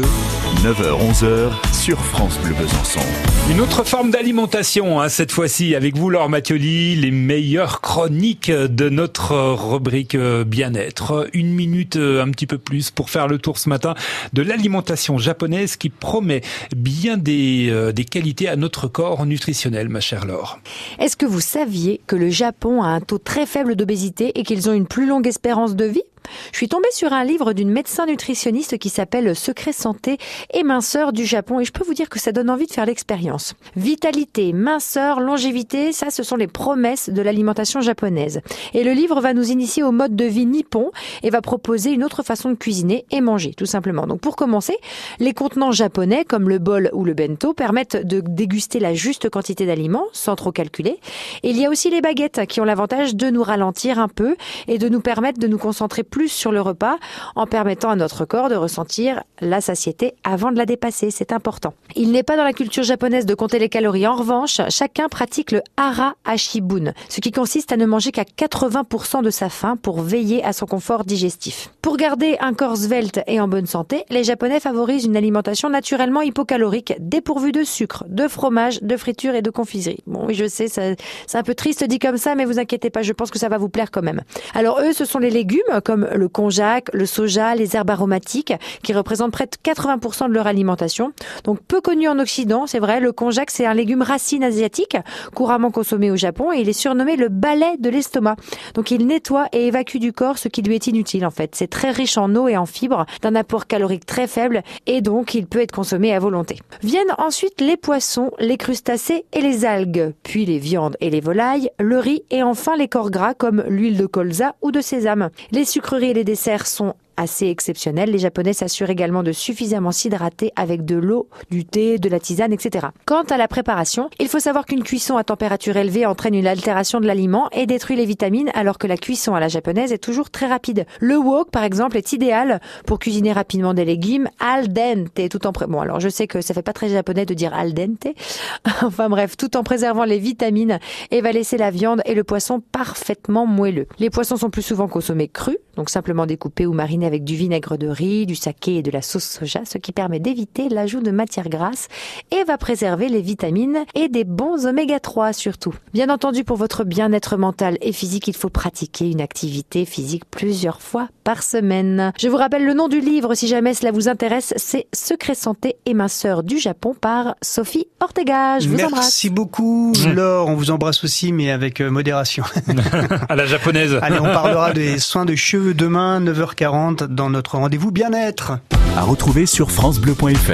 Bleu, 9h-11h sur France Bleu Besançon. Une autre forme d'alimentation, hein, cette fois-ci, avec vous, Laure Mathioli, les meilleures chroniques de notre rubrique euh, bien-être. Une minute, euh, un petit peu plus, pour faire le tour ce matin de l'alimentation japonaise qui promet bien des, euh, des qualités à notre corps nutritionnel, ma chère Laure. Est-ce que vous saviez que le Japon a un taux très faible d'obésité et qu'ils ont une plus longue espérance de vie? Je suis tombée sur un livre d'une médecin nutritionniste qui s'appelle Secret santé et minceur du Japon et je peux vous dire que ça donne envie de faire l'expérience. Vitalité, minceur, longévité, ça ce sont les promesses de l'alimentation japonaise. Et le livre va nous initier au mode de vie nippon et va proposer une autre façon de cuisiner et manger tout simplement. Donc pour commencer, les contenants japonais comme le bol ou le bento permettent de déguster la juste quantité d'aliments sans trop calculer. Et il y a aussi les baguettes qui ont l'avantage de nous ralentir un peu et de nous permettre de nous concentrer plus sur le repas en permettant à notre corps de ressentir la satiété avant de la dépasser. C'est important. Il n'est pas dans la culture japonaise de compter les calories. En revanche, chacun pratique le hara hashibun, ce qui consiste à ne manger qu'à 80% de sa faim pour veiller à son confort digestif. Pour garder un corps svelte et en bonne santé, les Japonais favorisent une alimentation naturellement hypocalorique, dépourvue de sucre, de fromage, de friture et de confiserie. Bon, oui, je sais, c'est un peu triste dit comme ça, mais vous inquiétez pas, je pense que ça va vous plaire quand même. Alors eux, ce sont les légumes comme le konjac, le soja, les herbes aromatiques, qui représentent près de 80% de leur alimentation. Donc peu connu en Occident, c'est vrai, le konjac c'est un légume racine asiatique, couramment consommé au Japon, et il est surnommé le balai de l'estomac. Donc il nettoie et évacue du corps ce qui lui est inutile en fait. C'est très riche en eau et en fibres, d'un apport calorique très faible, et donc il peut être consommé à volonté. Viennent ensuite les poissons, les crustacés et les algues, puis les viandes et les volailles, le riz et enfin les corps gras comme l'huile de colza ou de sésame. Les sucreries et les desserts sont assez exceptionnel. Les Japonais s'assurent également de suffisamment s'hydrater avec de l'eau, du thé, de la tisane, etc. Quant à la préparation, il faut savoir qu'une cuisson à température élevée entraîne une altération de l'aliment et détruit les vitamines, alors que la cuisson à la japonaise est toujours très rapide. Le wok, par exemple, est idéal pour cuisiner rapidement des légumes al dente, tout en pré... bon alors je sais que ça fait pas très japonais de dire al dente, enfin bref, tout en préservant les vitamines et va laisser la viande et le poisson parfaitement moelleux. Les poissons sont plus souvent consommés crus, donc simplement découpés ou marinés avec du vinaigre de riz, du saké et de la sauce soja, ce qui permet d'éviter l'ajout de matières grasses et va préserver les vitamines et des bons oméga 3 surtout. Bien entendu, pour votre bien-être mental et physique, il faut pratiquer une activité physique plusieurs fois par semaine. Je vous rappelle le nom du livre si jamais cela vous intéresse, c'est Secret santé et minceur du Japon par Sophie Ortega. Je vous Merci embrasse. Merci beaucoup, Laure. On vous embrasse aussi, mais avec euh, modération. à la japonaise. Allez, on parlera des soins de cheveux demain, 9h40 dans notre rendez-vous bien-être. À retrouver sur FranceBleu.fr.